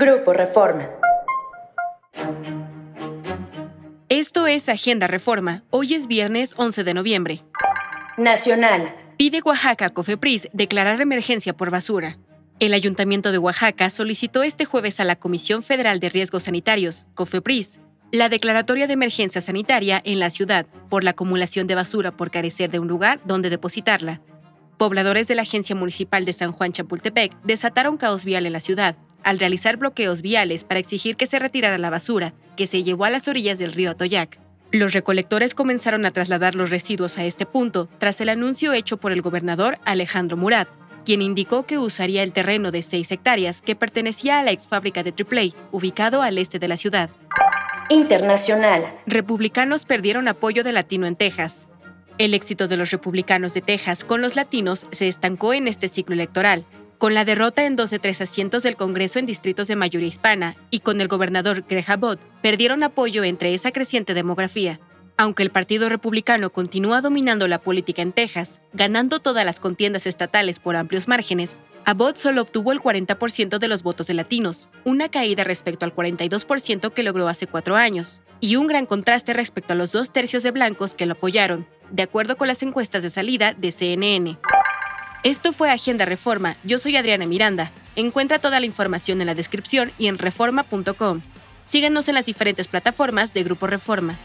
Grupo Reforma. Esto es Agenda Reforma. Hoy es viernes 11 de noviembre. Nacional. Pide Oaxaca Cofepris declarar emergencia por basura. El Ayuntamiento de Oaxaca solicitó este jueves a la Comisión Federal de Riesgos Sanitarios, COFEPRIS, la declaratoria de emergencia sanitaria en la ciudad por la acumulación de basura por carecer de un lugar donde depositarla. Pobladores de la Agencia Municipal de San Juan Chapultepec desataron caos vial en la ciudad al realizar bloqueos viales para exigir que se retirara la basura que se llevó a las orillas del río Atoyac. Los recolectores comenzaron a trasladar los residuos a este punto tras el anuncio hecho por el gobernador Alejandro Murat, quien indicó que usaría el terreno de 6 hectáreas que pertenecía a la ex fábrica de AAA, ubicado al este de la ciudad. Internacional. Republicanos perdieron apoyo de latino en Texas. El éxito de los republicanos de Texas con los latinos se estancó en este ciclo electoral, con la derrota en dos de tres asientos del Congreso en distritos de mayoría hispana y con el gobernador Greg Abbott, perdieron apoyo entre esa creciente demografía. Aunque el Partido Republicano continúa dominando la política en Texas, ganando todas las contiendas estatales por amplios márgenes, Abbott solo obtuvo el 40% de los votos de latinos, una caída respecto al 42% que logró hace cuatro años, y un gran contraste respecto a los dos tercios de blancos que lo apoyaron, de acuerdo con las encuestas de salida de CNN. Esto fue Agenda Reforma. Yo soy Adriana Miranda. Encuentra toda la información en la descripción y en reforma.com. Síguenos en las diferentes plataformas de Grupo Reforma.